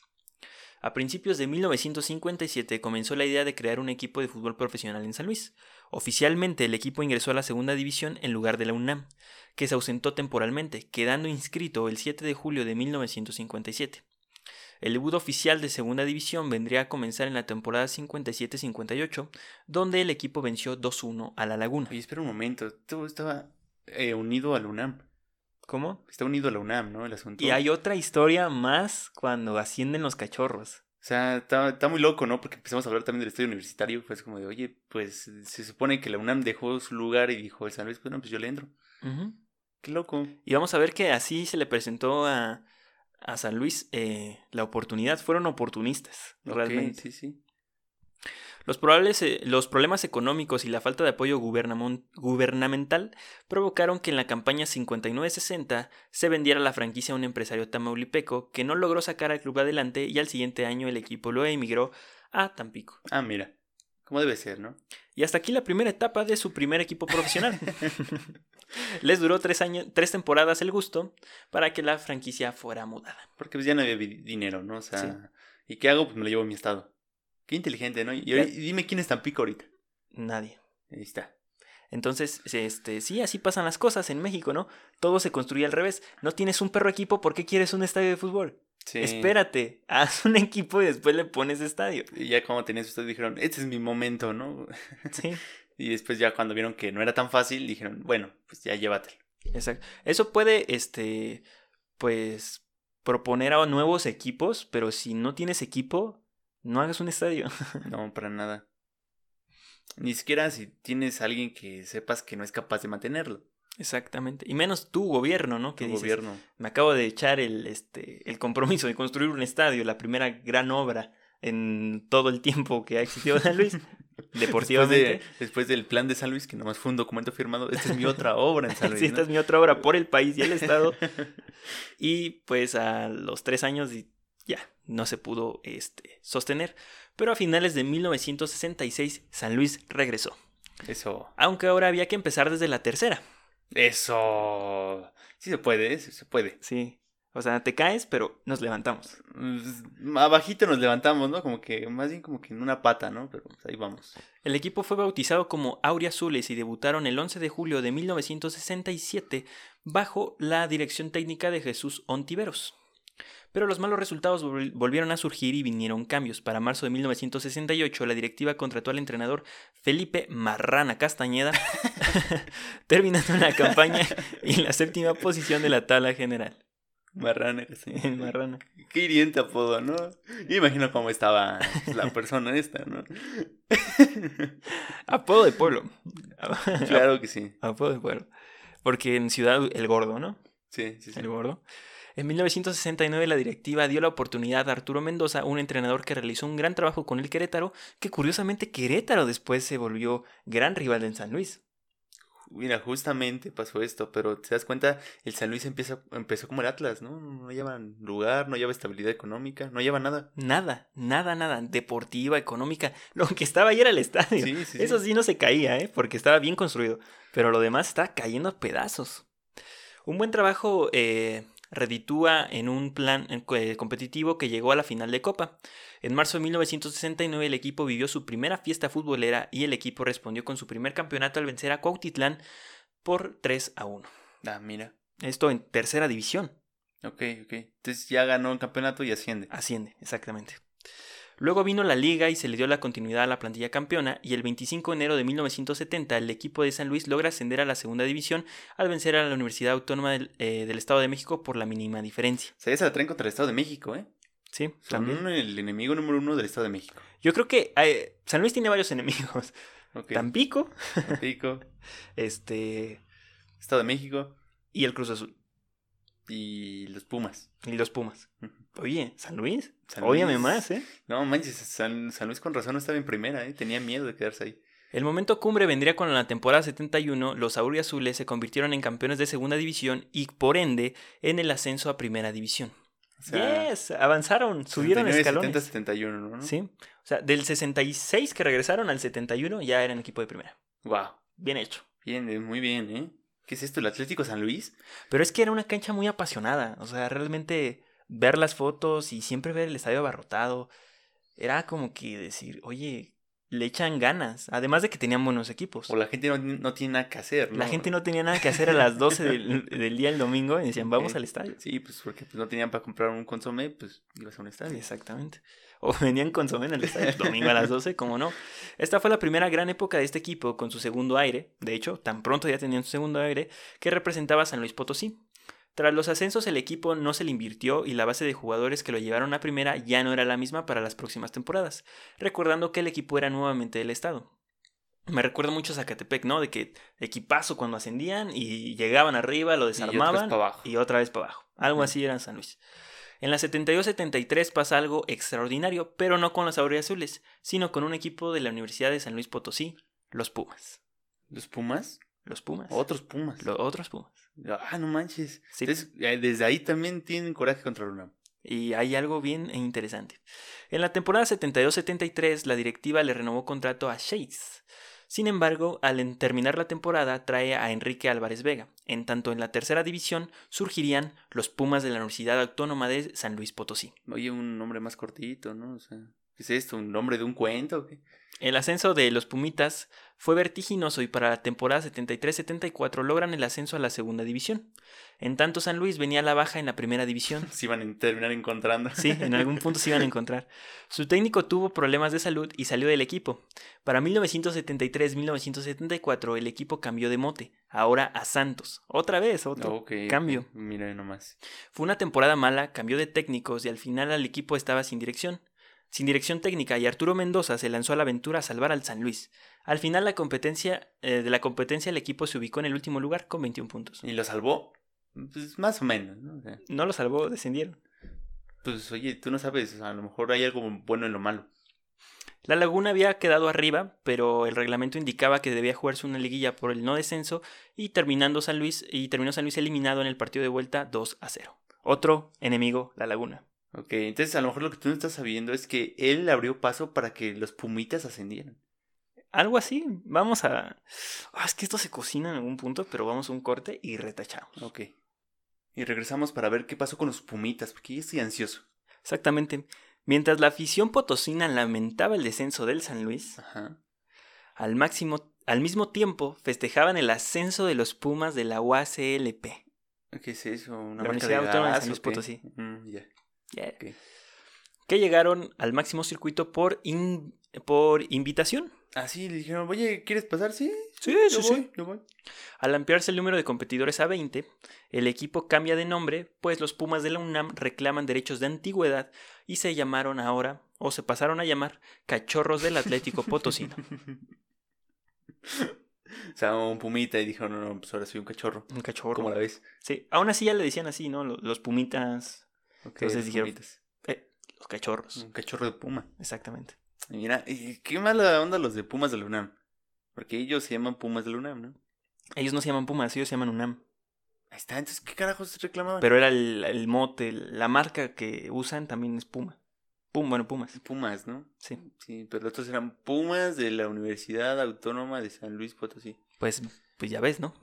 Speaker 2: A principios de 1957 comenzó la idea de crear un equipo de fútbol profesional en San Luis. Oficialmente el equipo ingresó a la segunda división en lugar de la UNAM, que se ausentó temporalmente, quedando inscrito el 7 de julio de 1957. El debut oficial de Segunda División vendría a comenzar en la temporada 57-58, donde el equipo venció 2-1 a La Laguna.
Speaker 1: Oye, espera un momento, todo estaba eh, unido a la UNAM.
Speaker 2: ¿Cómo?
Speaker 1: Está unido a la UNAM, ¿no? El asunto.
Speaker 2: Y hay otra historia más cuando ascienden los cachorros.
Speaker 1: O sea, está, muy loco, ¿no? Porque empezamos a hablar también del estadio universitario. Fue como de, oye, pues se supone que la UNAM dejó su lugar y dijo el San Luis, bueno, pues yo le entro. Qué loco.
Speaker 2: Y vamos a ver que así se le presentó a, a San Luis eh, la oportunidad. Fueron oportunistas, realmente. Sí, sí. Los, probables, eh, los problemas económicos y la falta de apoyo gubernamental provocaron que en la campaña 59-60 se vendiera la franquicia a un empresario tamaulipeco que no logró sacar al club adelante y al siguiente año el equipo lo emigró a Tampico.
Speaker 1: Ah, mira. Como debe ser, ¿no?
Speaker 2: Y hasta aquí la primera etapa de su primer equipo profesional. Les duró tres, años, tres temporadas el gusto para que la franquicia fuera mudada.
Speaker 1: Porque pues ya no había dinero, ¿no? O sea, ¿y qué hago? Pues me lo llevo a mi estado. Qué inteligente, ¿no? Y, dime quién es Tampico ahorita.
Speaker 2: Nadie.
Speaker 1: Ahí está.
Speaker 2: Entonces, este, sí, así pasan las cosas en México, ¿no? Todo se construye al revés. No tienes un perro equipo, ¿por qué quieres un estadio de fútbol? Sí. Espérate, haz un equipo y después le pones estadio.
Speaker 1: Y ya como tenías ustedes dijeron, este es mi momento, ¿no? Sí. y después ya cuando vieron que no era tan fácil, dijeron, bueno, pues ya llévatelo.
Speaker 2: Exacto. Eso puede, este, pues, proponer a nuevos equipos, pero si no tienes equipo, no hagas un estadio.
Speaker 1: no, para nada. Ni siquiera si tienes a alguien que sepas que no es capaz de mantenerlo.
Speaker 2: Exactamente. Y menos tu gobierno, ¿no? Que tu gobierno. Me acabo de echar el, este, el compromiso de construir un estadio, la primera gran obra en todo el tiempo que ha existido San Luis. Deportivamente.
Speaker 1: Después, del plan de San Luis, que nomás fue un documento firmado, esta es mi otra obra en San Luis.
Speaker 2: sí, esta es mi otra obra por el país y el Estado. y pues a los tres años ya, no se pudo este, sostener. Pero a finales de 1966 San Luis regresó.
Speaker 1: Eso.
Speaker 2: Aunque ahora había que empezar desde la tercera.
Speaker 1: Eso. Sí se puede, sí se puede.
Speaker 2: Sí. O sea, te caes, pero nos levantamos.
Speaker 1: Pues, abajito nos levantamos, ¿no? Como que, más bien como que en una pata, ¿no? Pero pues, ahí vamos.
Speaker 2: El equipo fue bautizado como Azules y debutaron el 11 de julio de 1967 bajo la dirección técnica de Jesús Ontiveros. Pero los malos resultados volvieron a surgir y vinieron cambios. Para marzo de 1968, la directiva contrató al entrenador Felipe Marrana Castañeda, terminando la campaña en la séptima posición de la tabla general.
Speaker 1: Marrana,
Speaker 2: sí. Marrana.
Speaker 1: Qué hiriente apodo, ¿no? Yo imagino cómo estaba la persona esta, ¿no?
Speaker 2: apodo de pueblo.
Speaker 1: Claro que sí.
Speaker 2: Apodo de pueblo. Porque en Ciudad, el gordo, ¿no?
Speaker 1: Sí, sí, sí.
Speaker 2: El gordo. En 1969 la directiva dio la oportunidad a Arturo Mendoza, un entrenador que realizó un gran trabajo con el Querétaro, que curiosamente Querétaro después se volvió gran rival en San Luis
Speaker 1: mira, justamente pasó esto, pero te das cuenta, el San Luis empieza, empezó como el Atlas, ¿no? No lleva lugar, no lleva estabilidad económica, no lleva nada.
Speaker 2: Nada, nada, nada, deportiva, económica. Lo que estaba ahí era el estadio. Eso sí. no se caía, ¿eh? Porque estaba bien construido, pero lo demás está cayendo a pedazos. Un buen trabajo eh, reditúa en un plan eh, competitivo que llegó a la final de Copa. En marzo de 1969 el equipo vivió su primera fiesta futbolera y el equipo respondió con su primer campeonato al vencer a Cuautitlán por 3 a 1.
Speaker 1: Ah, mira.
Speaker 2: Esto en tercera división.
Speaker 1: Ok, ok. Entonces ya ganó el campeonato y asciende.
Speaker 2: Asciende, exactamente. Luego vino la liga y se le dio la continuidad a la plantilla campeona y el 25 de enero de 1970 el equipo de San Luis logra ascender a la segunda división al vencer a la Universidad Autónoma del, eh, Estado de México por la mínima diferencia.
Speaker 1: Se traen contra el Estado de México, ¿eh?
Speaker 2: Sí,
Speaker 1: también. el enemigo número uno del Estado de México.
Speaker 2: Yo creo que San Luis tiene varios enemigos. Tampico.
Speaker 1: Tampico.
Speaker 2: este.
Speaker 1: Estado de México.
Speaker 2: Y el Cruz Azul.
Speaker 1: Y los Pumas.
Speaker 2: Y los Pumas. Oye, San Luis. Óyame más, ¿eh?
Speaker 1: No manches, San, Luis con razón no estaba en primera, ¿eh? Tenía miedo de quedarse ahí.
Speaker 2: El momento cumbre vendría con la temporada 71. Los Auriazules se convirtieron en campeones de segunda división y, por ende, en el ascenso a primera división. yes, avanzaron, subieron 69, escalones.
Speaker 1: 70, 71, ¿no?
Speaker 2: Sí. O sea, del 66 que regresaron al 71 ya eran equipo de primera.
Speaker 1: Wow.
Speaker 2: Bien hecho.
Speaker 1: Bien, muy bien, ¿eh? ¿Qué es esto? ¿El Atlético San Luis?
Speaker 2: Pero es que era una cancha muy apasionada. O sea, realmente ver las fotos y siempre ver el estadio abarrotado. Era como que decir, oye, le echan ganas. Además de que tenían buenos equipos.
Speaker 1: O la gente no, tiene nada que hacer.
Speaker 2: La gente no tenía nada que hacer a las 12 del, día del domingo y decían, vamos al estadio.
Speaker 1: Sí, pues porque pues, no tenían para comprar un consomé, pues ibas a un estadio.
Speaker 2: Exactamente. O venían consomé en el estadio domingo a las 12, como no. Esta fue la primera gran época de este equipo con su segundo aire. De hecho, tan pronto ya tenían su segundo aire que representaba a San Luis Potosí. Tras los ascensos el equipo no se le invirtió y la base de jugadores que lo llevaron a primera ya no era la misma para las próximas temporadas, recordando que el equipo era nuevamente del estado. Me recuerda mucho a Zacatepec, ¿no? De que equipazo cuando ascendían y llegaban arriba, lo desarmaban y otra vez para abajo. Algo así era en San Luis. En la 72-73 pasa algo extraordinario, pero no con los Azules, sino con un equipo de la Universidad de San Luis Potosí, los Pumas.
Speaker 1: ¿Los Pumas?
Speaker 2: Los Pumas.
Speaker 1: Otros Pumas.
Speaker 2: Los otros Pumas.
Speaker 1: Ah, no manches. Eh, desde ahí también tienen coraje contra el
Speaker 2: Y hay algo bien interesante. En la temporada 72-73, la directiva le renovó contrato a Chase. Sin embargo, al terminar la temporada, trae a Enrique Álvarez Vega. En tanto, en la tercera división surgirían los Pumas de la Universidad Autónoma de San Luis Potosí.
Speaker 1: Oye, un nombre más cortito, ¿no? O sea, ¿qué es esto? ¿Un nombre de un cuento? ¿o qué?
Speaker 2: El ascenso de los Pumitas fue vertiginoso y para la temporada 73-74 logran el ascenso a la segunda división. En tanto San Luis venía a la baja en la primera división.
Speaker 1: Se iban a terminar encontrando.
Speaker 2: Sí, en algún punto se iban a encontrar. Su técnico tuvo problemas de salud y salió del equipo. Para 1973-1974 el equipo cambió de mote, ahora a Santos. Otra vez, otro cambio.
Speaker 1: Mira nomás.
Speaker 2: Fue una temporada mala, cambió de técnicos y al final el equipo estaba sin dirección sin dirección técnica y Arturo Mendoza se lanzó a la aventura a salvar al San Luis. Al final la competencia, eh, de la competencia el equipo se ubicó en el último lugar con 21 puntos.
Speaker 1: ¿Y lo salvó? Pues más o menos, ¿no?
Speaker 2: no lo salvó, descendieron.
Speaker 1: Pues oye, tú no sabes, a lo mejor hay algo bueno en lo malo.
Speaker 2: La Laguna había quedado arriba, pero el reglamento indicaba que debía jugarse una liguilla por el no descenso y terminando San Luis y terminó San Luis eliminado en el partido de vuelta 2 a 0. Otro enemigo, la Laguna.
Speaker 1: Ok, entonces a lo mejor lo que tú no estás sabiendo es que él abrió paso para que los pumitas ascendieran.
Speaker 2: Algo así, vamos a... Ah, es que esto se cocina en algún punto, pero vamos a un corte y retachamos.
Speaker 1: Ok. Y regresamos para ver qué pasó con los Pumitas, porque yo estoy ansioso.
Speaker 2: Exactamente. Mientras la afición potosina lamentaba el descenso del San Luis, Al, máximo, al mismo tiempo festejaban el ascenso de los Pumas de la UACLP.
Speaker 1: ¿Qué es eso? ¿Una la Universidad Autónoma de San Luis Potosí.
Speaker 2: Mm, Que llegaron al máximo circuito por, por invitación.
Speaker 1: Ah, sí, le dijeron, oye, ¿quieres pasar? Sí,
Speaker 2: sí, sí, sí. Al ampliarse el número de competidores a 20, el equipo cambia de nombre, pues los Pumas de la UNAM reclaman derechos de antigüedad y se llamaron ahora, o se pasaron a llamar, Cachorros del Atlético Potosino.
Speaker 1: o sea, un pumita y dijeron, no, no, pues ahora soy un cachorro.
Speaker 2: Un cachorro.
Speaker 1: ¿Cómo la ves?
Speaker 2: Sí, aún así ya le decían así, ¿no? Los pumitas. Entonces dijeron, eh, los cachorros.
Speaker 1: Un cachorro de puma.
Speaker 2: Exactamente.
Speaker 1: Mira, qué mala onda los de Pumas de la UNAM. Porque ellos se llaman Pumas de la UNAM, ¿no?
Speaker 2: Ellos no se llaman Pumas, ellos se llaman UNAM.
Speaker 1: Ahí está, entonces, ¿qué carajos reclamaban?
Speaker 2: Pero era el, el mote, la marca que usan también es Puma. Pum, bueno, Pumas.
Speaker 1: Pumas, ¿no?
Speaker 2: Sí.
Speaker 1: Sí, pero los otros eran Pumas de la Universidad Autónoma de San Luis Potosí.
Speaker 2: Pues, pues ya ves, ¿no?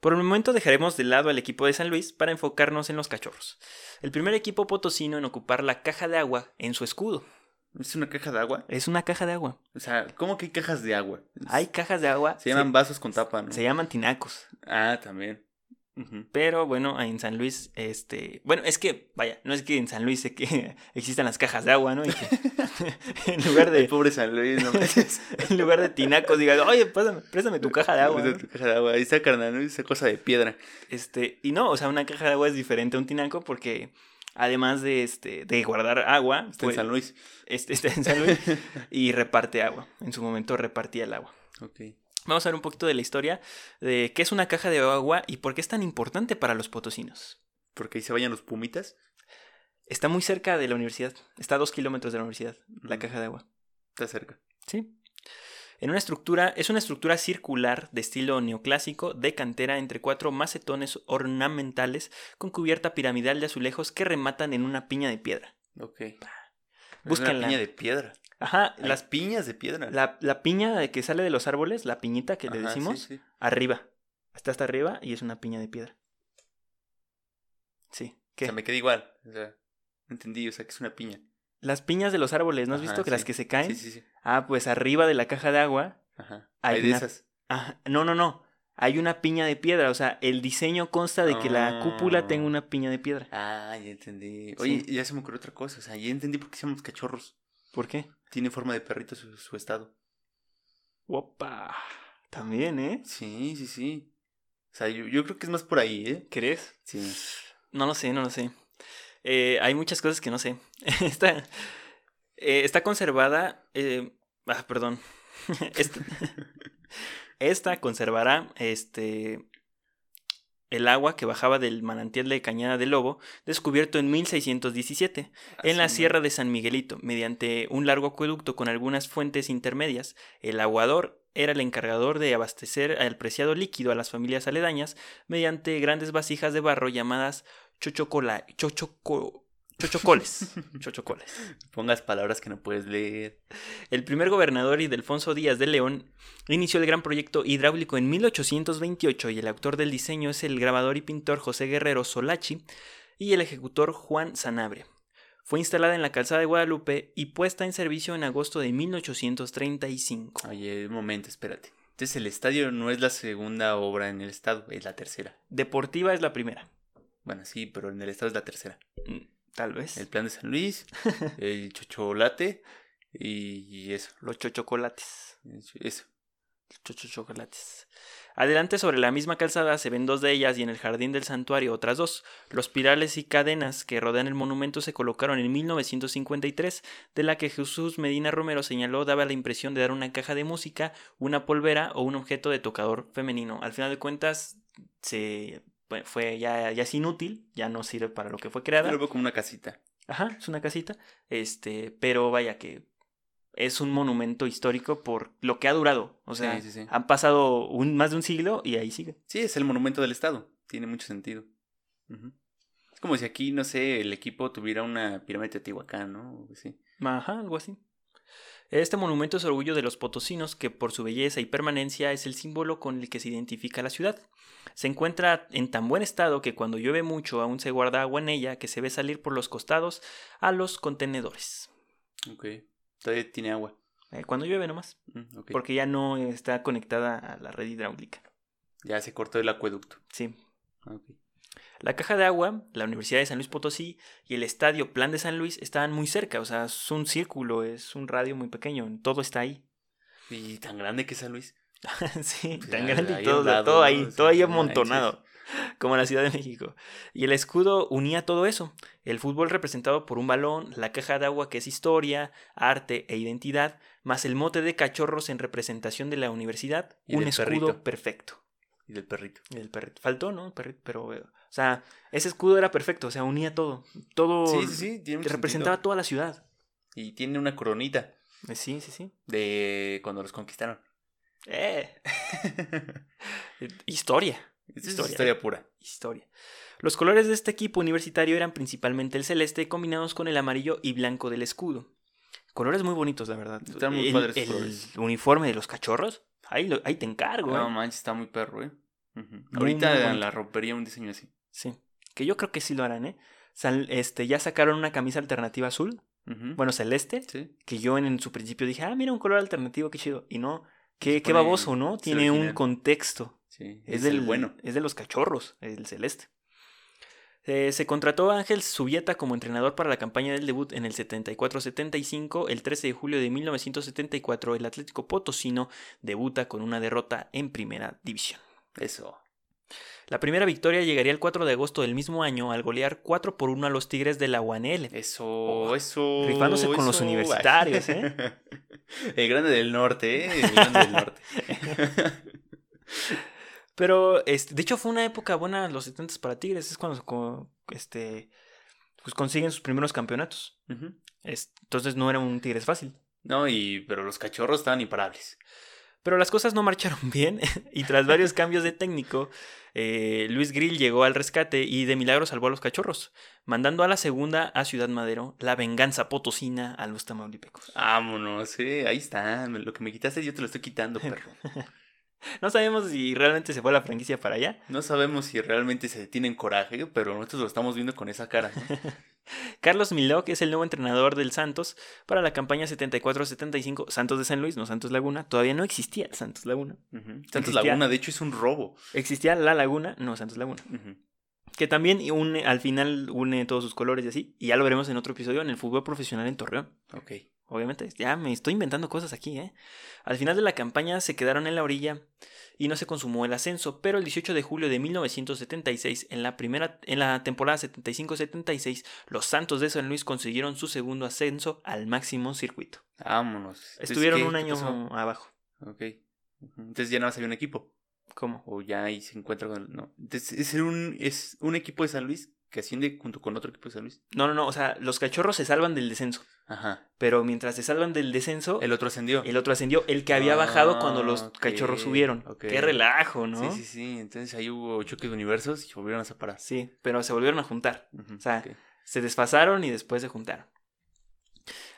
Speaker 2: Por el momento dejaremos de lado al equipo de San Luis para enfocarnos en los cachorros. El primer equipo potosino en ocupar la caja de agua en su escudo.
Speaker 1: ¿Es una caja de agua?
Speaker 2: Es una caja de agua.
Speaker 1: O sea, ¿cómo que hay cajas de agua?
Speaker 2: Hay cajas de agua.
Speaker 1: Se llaman vasos con tapa, ¿no?
Speaker 2: Se llaman tinacos.
Speaker 1: Ah, también.
Speaker 2: Pero bueno, en San Luis, este. Bueno, es que, vaya, no es que en San Luis que existan las cajas de agua, ¿no? Y que
Speaker 1: en lugar de. pobre San Luis, no
Speaker 2: En lugar de tinacos, diga, oye, préstame, tu caja de agua.
Speaker 1: tu caja de agua. Ahí está, carnal, ¿no? Esa cosa de piedra.
Speaker 2: Este, y no, o sea, una caja de agua es diferente a un tinaco porque además de este de guardar agua.
Speaker 1: Está en San Luis.
Speaker 2: Este, está en San Luis y reparte agua. En su momento repartía el agua.
Speaker 1: Ok.
Speaker 2: Vamos a ver un poquito de la historia de qué es una caja de agua y por qué es tan importante para los potosinos.
Speaker 1: Porque ahí se vayan los pumitas.
Speaker 2: Está muy cerca de la universidad. Está a dos kilómetros de la universidad, la caja de agua.
Speaker 1: Está cerca.
Speaker 2: Sí. En una estructura, es una estructura circular de estilo neoclásico de cantera entre cuatro macetones ornamentales con cubierta piramidal de azulejos que rematan en una piña de piedra.
Speaker 1: Ok. Buscan una piña de piedra.
Speaker 2: Ajá.
Speaker 1: las piñas de piedra.
Speaker 2: La, la, piña que sale de los árboles, la piñita que le decimos, arriba. Está hasta arriba y es una piña de piedra. Sí.
Speaker 1: ¿Qué? O sea, me queda igual. O sea, entendí, o sea, que es una piña.
Speaker 2: Las piñas de los árboles, ¿no has visto que las que se caen? Sí, sí, sí. Ah, pues arriba de la caja de agua.
Speaker 1: Ajá. Hay, de esas.
Speaker 2: Ajá. No, no, no. Hay una piña de piedra. O sea, el diseño consta de que la cúpula tenga ah. una piña de piedra.
Speaker 1: Ah, ya entendí. Oye, ya se me ocurrió otra cosa. O sea, ya entendí por qué llaman cachorros.
Speaker 2: ¿Por qué?
Speaker 1: Tiene forma de perrito su, estado.
Speaker 2: Opa. También, ¿eh?
Speaker 1: Sí, sí, sí. O sea, yo, yo creo que es más por ahí, ¿eh?
Speaker 2: ¿Crees?
Speaker 1: Sí.
Speaker 2: No lo sé, no lo sé. Eh, hay muchas cosas que no sé. está, eh, está conservada. Eh, ah, perdón. esta, conservará este, el agua que bajaba del manantial de Cañada del Lobo, descubierto en 1617, en la Sierra de San Miguelito, mediante un largo acueducto con algunas fuentes intermedias. El aguador era el encargador de abastecer al preciado líquido a las familias aledañas mediante grandes vasijas de barro llamadas chochocola, chochoco, chochocoles. chochocoles.
Speaker 1: Pongas palabras que no puedes leer.
Speaker 2: El primer gobernador Ildefonso Díaz de León inició el gran proyecto hidráulico en 1828 y el autor del diseño es el grabador y pintor José Guerrero Solachi y el ejecutor Juan Sanabria. Fue instalada en la calzada de Guadalupe y puesta en servicio en agosto de 1835.
Speaker 1: Oye, un momento, espérate. Entonces el estadio no es la segunda obra en el estado, es la tercera.
Speaker 2: Deportiva es la primera.
Speaker 1: Bueno, sí, pero en el estado es la tercera.
Speaker 2: Tal vez.
Speaker 1: El plan de San Luis, el chocolate y, eso.
Speaker 2: Los chochocolates.
Speaker 1: Eso.
Speaker 2: Chochocolates. Adelante sobre la misma calzada se ven dos de ellas y en el jardín del santuario otras dos. Los pirales y cadenas que rodean el monumento se colocaron en 1953, de la que Jesús Medina Romero señaló daba la impresión de dar una caja de música, una polvera o un objeto de tocador femenino. Al final de cuentas se fue ya, ya es inútil, ya no sirve para lo que fue creada.
Speaker 1: Yo lo como una casita.
Speaker 2: Ajá, es una casita. Este, pero vaya que es un monumento histórico por lo que ha durado. O sea, han pasado un, más de un siglo y ahí sigue.
Speaker 1: Sí, es el monumento del Estado. Tiene mucho sentido. Es como si aquí, no sé, el equipo tuviera una pirámide de Teotihuacán, ¿no? Sí.
Speaker 2: Ajá, algo así. Este monumento es orgullo de los potosinos que por su belleza y permanencia es el símbolo con el que se identifica la ciudad. Se encuentra en tan buen estado que cuando llueve mucho aún se guarda agua en ella que se ve salir por los costados a los contenedores.
Speaker 1: Ok, todavía tiene agua.
Speaker 2: Eh, cuando llueve nomás. Mm, Porque ya no está conectada a la red hidráulica.
Speaker 1: Ya se cortó el acueducto.
Speaker 2: Sí. La caja de agua, la Universidad de San Luis Potosí y el estadio Plan de San Luis estaban muy cerca, o sea, es un círculo, es un radio muy pequeño, todo está ahí.
Speaker 1: Y tan grande que es San Luis.
Speaker 2: sí, tan grande y todo, todo ahí, todo ahí amontonado, como la Ciudad de México. Y el escudo unía todo eso, el fútbol representado por un balón, la caja de agua que es historia, arte e identidad, más el mote de cachorros en representación de la universidad, un escudo perfecto.
Speaker 1: Y del perrito.
Speaker 2: Y del perrito. Faltó, ¿no? perrito, pero, o sea, ese escudo era perfecto, o sea, unía todo. Todo. Sí, sí, sí. representaba toda la ciudad.
Speaker 1: Y tiene una coronita.
Speaker 2: Eh, sí, sí, sí.
Speaker 1: De cuando los conquistaron.
Speaker 2: Eh. historia.
Speaker 1: historia. historia pura.
Speaker 2: Historia. Los colores de este equipo universitario eran principalmente el celeste combinados con el amarillo y blanco del escudo. Colores muy bonitos, la verdad. Están muy padres el uniforme de los cachorros Ahí, ahí te encargo.
Speaker 1: No,
Speaker 2: eh.
Speaker 1: manches, está muy perro, ¿eh? Ahorita la rompería un diseño así.
Speaker 2: Sí. Que yo creo que sí lo harán, ¿eh? este, ya sacaron una camisa alternativa azul. Bueno, celeste. Sí. Que yo en, su principio dije, ah, mira un color alternativo, qué chido. Y no, qué, qué baboso, ¿no? Tiene un contexto. Sí, es, del bueno. Es de los cachorros, el celeste. Eh, se contrató a Ángel Subieta como entrenador para la campaña del debut en el 74-75. El 13 de julio de 1974, el Atlético Potosino debuta con una derrota en Primera División.
Speaker 1: Eso.
Speaker 2: La primera victoria llegaría el 4 de agosto del mismo año al golear 4 por 1 a los Tigres de la UANL.
Speaker 1: Eso, oh, eso.
Speaker 2: Rifándose con los universitarios, ¿eh?
Speaker 1: El grande del norte, ¿eh? El grande del norte.
Speaker 2: Pero, este, de hecho, fue una época buena los 70 para Tigres. Es cuando este, pues consiguen sus primeros campeonatos. entonces no era un Tigres fácil.
Speaker 1: No, y, pero los cachorros estaban imparables.
Speaker 2: Pero las cosas no marcharon bien y tras varios cambios de técnico, eh, Luis Grill llegó al rescate y de milagro salvó a los cachorros, mandando a la segunda a Ciudad Madero la venganza potosina a los tamaulipecos.
Speaker 1: Vámonos, sí, ahí está. Lo que me quitaste yo te lo estoy quitando, perro.
Speaker 2: No sabemos si realmente se fue la franquicia para allá.
Speaker 1: No sabemos si realmente se tienen coraje, pero nosotros lo estamos viendo con esa cara.
Speaker 2: Carlos Milok es el nuevo entrenador del Santos para la campaña 74-75. Santos de San Luis, no Santos Laguna. Todavía no existía Santos Laguna.
Speaker 1: Santos Laguna, de hecho, es un robo.
Speaker 2: Existía La Laguna, no Santos Laguna. Que también une, al final une todos sus colores y así. Y ya lo veremos en otro episodio en el fútbol profesional en Torreón.
Speaker 1: Ok.
Speaker 2: Obviamente, ya me estoy inventando cosas aquí, ¿eh? Al final de la campaña se quedaron en la orilla y no se consumó el ascenso, pero el 18 de julio de 1976, en la primera en la temporada 75-76, los Santos de San Luis consiguieron su segundo ascenso al máximo circuito.
Speaker 1: Vámonos.
Speaker 2: Estuvieron un año abajo.
Speaker 1: Ok. Entonces ya no había un equipo.
Speaker 2: ¿Cómo?
Speaker 1: O ya ahí se encuentra con no. Entonces es un es un equipo de San Luis que asciende junto con otro equipo de San Luis.
Speaker 2: No, no, no, o sea, los cachorros se salvan del descenso.
Speaker 1: Ajá.
Speaker 2: Pero mientras se salvan del descenso.
Speaker 1: El otro ascendió.
Speaker 2: El otro ascendió, el que había bajado cuando los ah, cachorros subieron. Qué relajo, ¿no?
Speaker 1: Sí, sí, sí. Entonces ahí hubo choques de universos y volvieron a separar.
Speaker 2: Sí, pero se volvieron a juntar. o sea, se desfasaron y después se juntaron.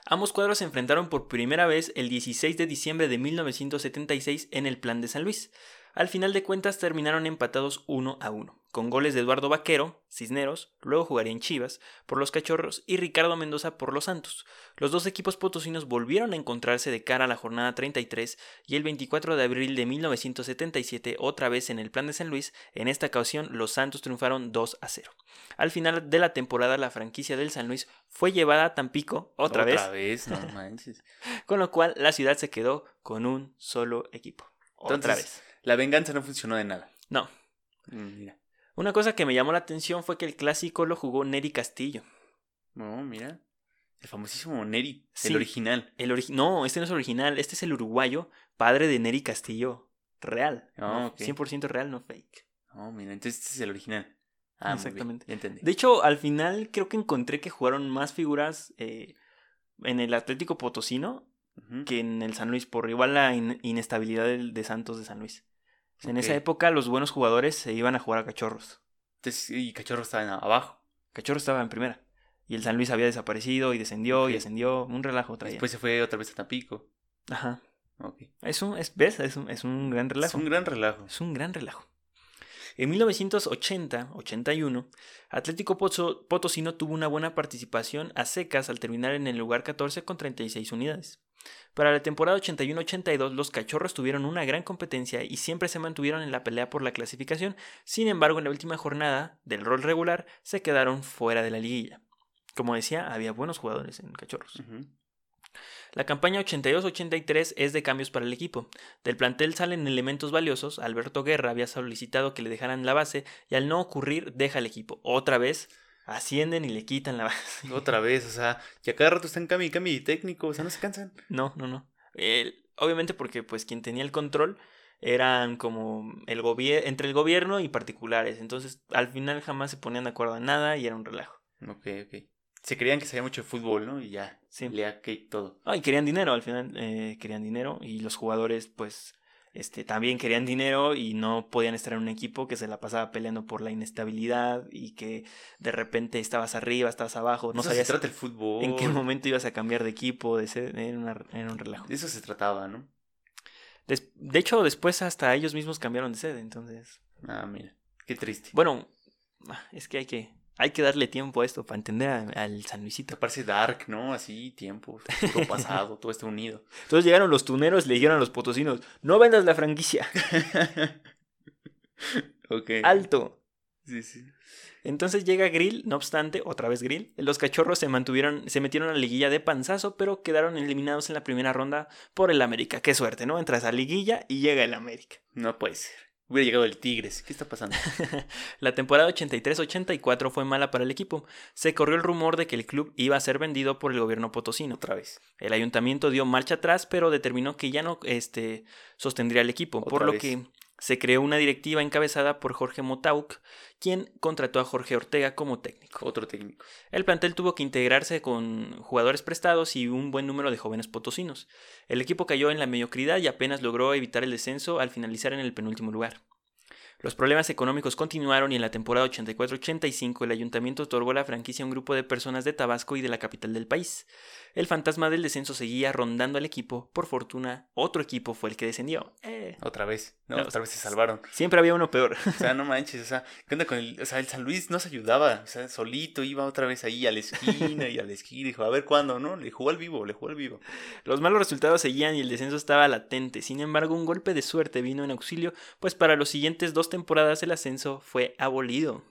Speaker 2: Ambos cuadros se enfrentaron por primera vez el 16 de diciembre de 1976 en el Plan de San Luis. Al final de cuentas terminaron empatados 1 a 1 con goles de Eduardo Vaquero, Cisneros, luego jugaría en Chivas, por los Cachorros y Ricardo Mendoza por los Santos. Los dos equipos potosinos volvieron a encontrarse de cara a la jornada 33 y el 24 de abril de 1977, otra vez en el plan de San Luis, en esta ocasión los Santos triunfaron 2 a 0. Al final de la temporada la franquicia del San Luis fue llevada a Tampico otra,
Speaker 1: vez.
Speaker 2: Otra
Speaker 1: vez, no manches.
Speaker 2: con lo cual la ciudad se quedó con un solo equipo. otra vez.
Speaker 1: La venganza no funcionó de nada.
Speaker 2: No.
Speaker 1: Mm, mira.
Speaker 2: Una cosa que me llamó la atención fue que el clásico lo jugó Neri Castillo.
Speaker 1: No, mira. El famosísimo Neri, el original.
Speaker 2: El no, este no es original, este es el uruguayo, padre de Neri Castillo. Real. Oh, 100% real, no fake.
Speaker 1: Oh, mira, entonces este es el original. Ah, Exactamente. entendí.
Speaker 2: De hecho, al final creo que encontré que jugaron más figuras eh, en el Atlético Potosino que en el San Luis, por igual la inestabilidad de Santos de San Luis. En esa época los buenos jugadores se iban a jugar a Cachorros.
Speaker 1: y Cachorros estaba abajo.
Speaker 2: Cachorros estaba en primera. Y el San Luis había desaparecido y descendió y descendió. Un relajo traía.
Speaker 1: Después se fue otra vez a Tampico.
Speaker 2: Ajá. Okay. Es un, es, ¿Ves? Es un, es un gran relajo.
Speaker 1: Es un gran relajo.
Speaker 2: Es un gran relajo. En 1980-81, Atlético Potosino tuvo una buena participación a secas al terminar en el lugar 14 con 36 unidades. Para la temporada 81-82 los cachorros tuvieron una gran competencia y siempre se mantuvieron en la pelea por la clasificación, sin embargo en la última jornada del rol regular se quedaron fuera de la liguilla. Como decía, había buenos jugadores en cachorros. La campaña 82-83 es de cambios para el equipo. Del plantel salen elementos valiosos. Alberto Guerra había solicitado que le dejaran la base y al no ocurrir deja el equipo. Otra vez ascienden y le quitan la base.
Speaker 1: Otra vez, o sea, que a cada rato están cami cami técnico, o sea, no se cansan.
Speaker 2: No, no, no. obviamente porque pues quien tenía el control eran como el gobierno entre el gobierno y particulares. Entonces, al final jamás se ponían de acuerdo en nada y era un relajo.
Speaker 1: Ok, ok se creían que sabía mucho de fútbol, ¿no? Y ya, sí. lea que todo.
Speaker 2: Ah, y querían dinero, al final eh, querían dinero y los jugadores pues este, también querían dinero y no podían estar en un equipo que se la pasaba peleando por la inestabilidad y que de repente estabas arriba, estabas abajo, no sabías
Speaker 1: se trata el fútbol.
Speaker 2: en qué momento ibas a cambiar de equipo, de ser, en, un relajo.
Speaker 1: De eso se trataba, ¿no?
Speaker 2: de hecho, después hasta ellos mismos cambiaron de sede, entonces...
Speaker 1: Ah, mira, qué triste.
Speaker 2: Bueno, es que hay que hay que darle tiempo a esto para entender al San Luisito.
Speaker 1: Parece dark, ¿no? Así, tiempo, todo pasado, todo está unido.
Speaker 2: Entonces llegaron los tuneros, le dijeron a los potosinos, no vendas la franquicia.
Speaker 1: ok.
Speaker 2: Alto.
Speaker 1: Sí, sí.
Speaker 2: Entonces llega Grill, no obstante, otra vez Grill. Los cachorros se mantuvieron, se metieron a la liguilla de panzazo, pero quedaron eliminados en la primera ronda por el América. Qué suerte, ¿no? Entras a liguilla y llega el América.
Speaker 1: No puede ser. Hubiera llegado el Tigres. ¿Qué está pasando?
Speaker 2: la temporada 83-84 fue mala para el equipo. Se corrió el rumor de que el club iba a ser vendido por el gobierno potosino.
Speaker 1: Otra vez.
Speaker 2: El ayuntamiento dio marcha atrás, pero determinó que ya no este, sostendría el equipo. por lo que se creó una directiva encabezada por Jorge Motauk, quien contrató a Jorge Ortega como técnico.
Speaker 1: Otro técnico.
Speaker 2: El plantel tuvo que integrarse con jugadores prestados y un buen número de jóvenes potosinos. El equipo cayó en la mediocridad y apenas logró evitar el descenso al finalizar en el penúltimo lugar. Los problemas económicos continuaron y en la temporada 84-85 el ayuntamiento otorgó la franquicia a un grupo de personas de Tabasco y de la capital del país. El fantasma del descenso seguía rondando al equipo. Por fortuna, otro equipo fue el que descendió. Eh.
Speaker 1: Otra vez, ¿no? Otra vez se salvaron.
Speaker 2: Siempre había uno peor.
Speaker 1: O sea, no manches, o sea, ¿qué onda con el, o sea, el San Luis no se ayudaba, o sea, solito iba otra vez ahí a la esquina y a la esquina, dijo, a ver cuándo, ¿no? Le jugó al vivo, le jugó al vivo.
Speaker 2: Los malos resultados seguían y el descenso estaba latente. Sin embargo, un golpe de suerte vino en auxilio, pues para los siguientes dos temporadas el ascenso fue abolido.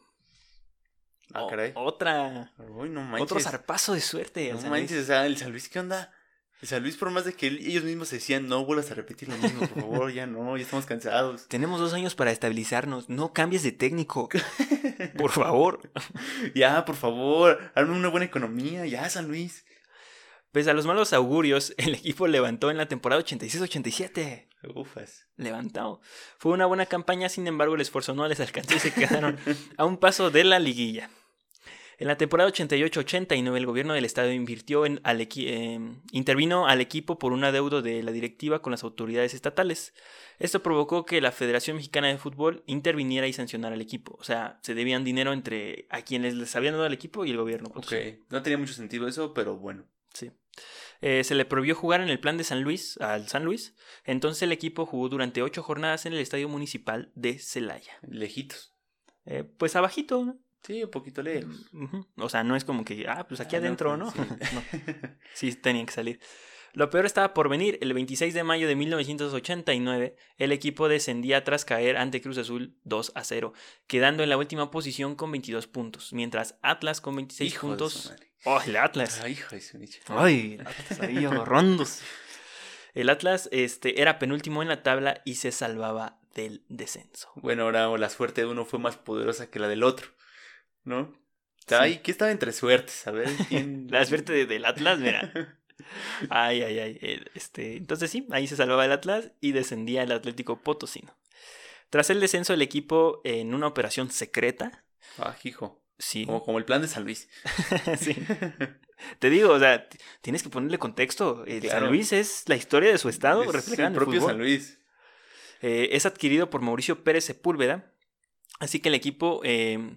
Speaker 1: Ah, caray.
Speaker 2: otra. Otro zarpazo de suerte.
Speaker 1: No manches, o sea, el San Luis, ¿qué onda? El San Luis, por más de que ellos mismos decían, no vuelvas a repetir lo mismo, por favor, ya no, ya estamos cansados.
Speaker 2: Tenemos dos años para estabilizarnos, no cambies de técnico. por favor.
Speaker 1: ya, por favor, hazme una buena economía, ya, San Luis.
Speaker 2: Pese a los malos augurios, el equipo levantó en la temporada 86-87.
Speaker 1: Ufas.
Speaker 2: Levantado. Fue una buena campaña, sin embargo, el esfuerzo no les alcanzó y se quedaron a un paso de la liguilla. En la temporada 88-89 el gobierno del estado invirtió en al em, intervino al equipo por un adeudo de la directiva con las autoridades estatales. Esto provocó que la Federación Mexicana de Fútbol interviniera y sancionara al equipo. O sea, se debían dinero entre a quienes les habían dado el equipo y el gobierno.
Speaker 1: Ok, no tenía mucho sentido eso, pero bueno.
Speaker 2: Sí. Eh, se le prohibió jugar en el plan de San Luis, al San Luis. Entonces el equipo jugó durante ocho jornadas en el estadio municipal de Celaya.
Speaker 1: Lejitos.
Speaker 2: Eh, pues abajito, ¿no?
Speaker 1: Sí, un poquito lejos.
Speaker 2: O sea, no es como que, ah, pues aquí ah, adentro, ¿no? Sí. sí, tenían que salir. Lo peor estaba por venir. El 26 de mayo de 1989, el equipo descendía tras caer ante Cruz Azul 2 a 0, quedando en la última posición con 22 puntos, mientras Atlas con 26 puntos. ¡Oh, el Atlas!
Speaker 1: ¡Ay, hijo de su
Speaker 2: ¡Ay, el Atlas ahí! El Atlas este, era penúltimo en la tabla y se salvaba del descenso.
Speaker 1: Bueno, ahora la suerte de uno fue más poderosa que la del otro. ¿No? Ay, ¿qué estaba entre suertes? A ver, ¿quién...
Speaker 2: La suerte del Atlas, mira. Ay, ay, ay. Este, entonces sí, ahí se salvaba el Atlas y descendía el Atlético Potosino. Tras el descenso del equipo en una operación secreta.
Speaker 1: Ah, hijo.
Speaker 2: Sí.
Speaker 1: Como, como el plan de San Luis.
Speaker 2: sí. Te digo, o sea, tienes que ponerle contexto. San Luis es la historia de su estado
Speaker 1: es el propio San Luis.
Speaker 2: Eh, es adquirido por Mauricio Pérez Sepúlveda. Así que el equipo eh,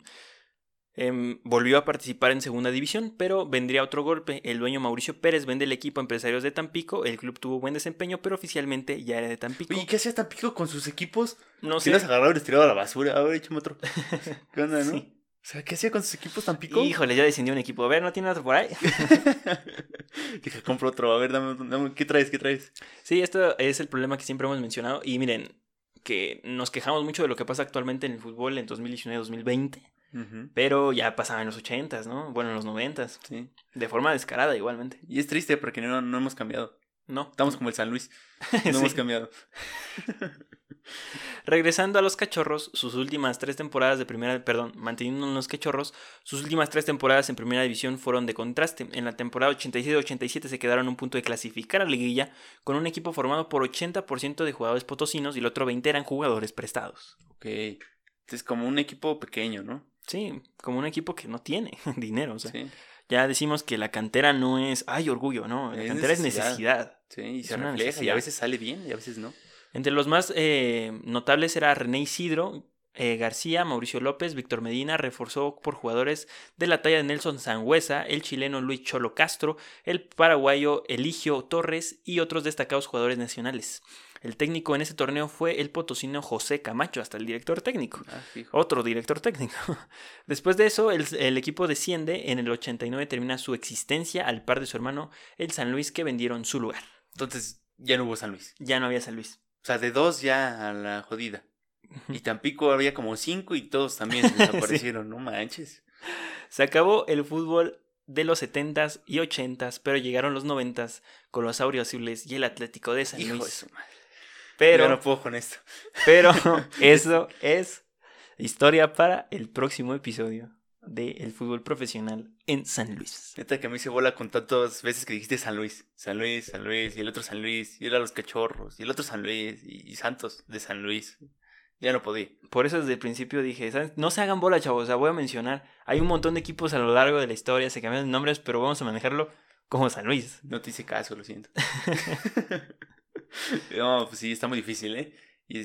Speaker 2: Em, volvió a participar en segunda división, pero vendría otro golpe. El dueño Mauricio Pérez vende el equipo a empresarios de Tampico. El club tuvo buen desempeño, pero oficialmente ya era de Tampico.
Speaker 1: ¿Y qué hacía Tampico con sus equipos? No sé. los agarraba y los a la basura. A ver, échame otro. ¿Qué onda, no? O sea, ¿qué hacía con sus equipos Tampico?
Speaker 2: Híjole, ya descendió un equipo. A ver, ¿no tiene otro por ahí?
Speaker 1: Dije, compro otro. A ver, dame, dame, ¿qué traes? ¿Qué traes?
Speaker 2: Sí, esto es el problema que siempre hemos mencionado. Y miren, que nos quejamos mucho de lo que pasa actualmente en el fútbol en 2019-2020 pero ya pasaba en los ochentas, ¿no? Bueno, en los noventas. Sí. De forma descarada igualmente.
Speaker 1: Y es triste porque no, no hemos cambiado. No. Estamos como el San Luis. No hemos cambiado.
Speaker 2: Regresando a los cachorros, sus últimas tres temporadas de primera, perdón, manteniendo los cachorros, sus últimas tres temporadas en primera división fueron de contraste. En la temporada 86-87 se quedaron a un punto de clasificar a la liguilla con un equipo formado por 80% de jugadores potosinos y el otro 20 eran jugadores prestados.
Speaker 1: Ok. Es como un equipo pequeño, ¿no?
Speaker 2: Sí, como un equipo que no tiene dinero. O sea, ya decimos que la cantera no es, ay, orgullo, ¿no? La cantera es necesidad.
Speaker 1: Sí, y se refleja y a veces sale bien y a veces no.
Speaker 2: Entre los más eh, notables era René Isidro, eh, García, Mauricio López, Víctor Medina, reforzó por jugadores de la talla de Nelson Sangüesa, el chileno Luis Cholo Castro, el paraguayo Eligio Torres y otros destacados jugadores nacionales. El técnico en ese torneo fue el potosino José Camacho, hasta el director técnico. Ah, Otro director técnico. Después de eso, el, equipo desciende. En el 89 termina su existencia al par de su hermano, el San Luis, que vendieron su lugar.
Speaker 1: Entonces, ya no hubo San Luis.
Speaker 2: Ya no había San Luis.
Speaker 1: O sea, de dos ya a la jodida. Y Tampico había como cinco y todos también desaparecieron, no manches.
Speaker 2: Se acabó el fútbol de los 70s y 80s, pero llegaron los 90s con los Azules y el Atlético de San Luis.
Speaker 1: Pero. no puedo con esto.
Speaker 2: Pero eso es historia para el próximo episodio del el fútbol profesional en San Luis.
Speaker 1: Neta que a mí se bola con tantas veces que dijiste San Luis, San Luis, San Luis, y el otro San Luis, y era los cachorros, y el otro San Luis, y, Santos de San Luis. Ya no podía.
Speaker 2: Por eso desde el principio dije, no se hagan bola, chavos, o sea, voy a mencionar, hay un montón de equipos a lo largo de la historia, se cambian nombres, pero vamos a manejarlo como San Luis.
Speaker 1: No te hice caso, lo siento. no, pues sí, está muy difícil, ¿eh? Y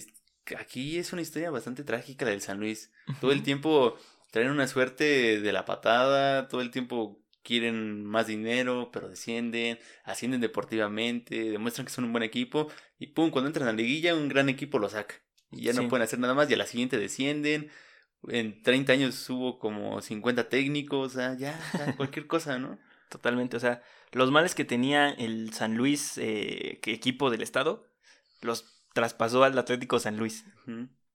Speaker 1: aquí es una historia bastante trágica la del San Luis. Todo el tiempo traen una suerte de la patada, todo el tiempo quieren más dinero, pero descienden, ascienden deportivamente, demuestran que son un buen equipo y pum, cuando entran a la liguilla un gran equipo lo saca. Y ya no pueden hacer nada más y a la siguiente descienden. En 30 años hubo como 50 técnicos, o sea, ya, cualquier cosa, ¿no?
Speaker 2: Totalmente, o sea, los males que tenía el San Luis, eh, equipo del estado, los traspasó al Atlético San Luis.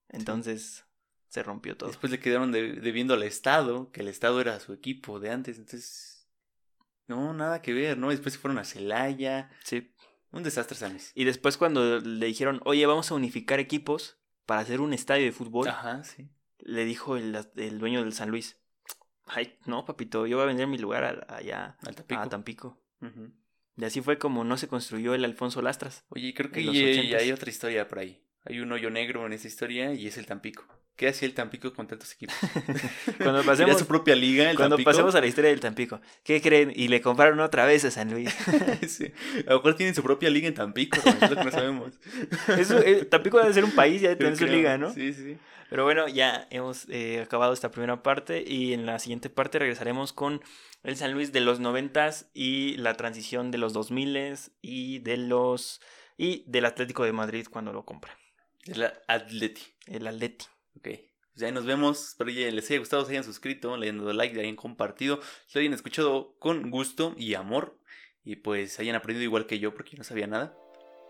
Speaker 2: Entonces se rompió todo.
Speaker 1: Después le quedaron debiendo al estado, que el estado era su equipo de antes, entonces... No, nada que ver, ¿no? Después se fueron a Celaya. Sí. Un desastre, San Luis.
Speaker 2: Y después cuando le dijeron, oye, vamos a unificar equipos para hacer un estadio de fútbol. Ajá, sí. Le dijo el, el dueño del San Luis, ay, no, papito, yo voy a vender mi lugar allá a Tampico. Y así fue como no se construyó el Alfonso Lastras.
Speaker 1: Oye, creo que hay, hay otra historia por ahí. Hay un hoyo negro en esa historia y es el Tampico. ¿Qué hacía el Tampico con tantos equipos?
Speaker 2: cuando pasemos
Speaker 1: su propia liga, el
Speaker 2: Cuando pasemos a la historia del Tampico, ¿qué creen? Y le compraron otra vez a San Luis.
Speaker 1: sí. A lo mejor tienen su propia liga en Tampico, es lo que no sabemos.
Speaker 2: Eso, eh, Tampico debe ser un país, ya de tener su liga, ¿no? Sí, sí. Pero bueno, ya hemos eh, acabado esta primera parte y en la siguiente parte regresaremos con el San Luis de los noventas y la transición de los dos miles y de los y del Atlético de Madrid cuando lo compra.
Speaker 1: El Atleti.
Speaker 2: El Atleti.
Speaker 1: Ok. Pues ya nos vemos. Espero que les haya gustado, se hayan suscrito, le hayan dado like, le hayan compartido, lo hayan escuchado con gusto y amor. Y pues hayan aprendido igual que yo porque yo no sabía nada.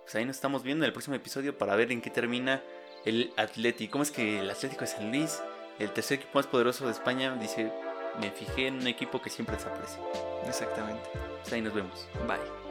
Speaker 1: Pues ahí nos estamos viendo en el próximo episodio para ver en qué termina el Atlético. ¿Cómo es que el Atlético de San Luis, el tercer equipo más poderoso de España, dice, me fijé en un equipo que siempre desaparece?
Speaker 2: Exactamente.
Speaker 1: Pues ahí nos vemos.
Speaker 2: Bye.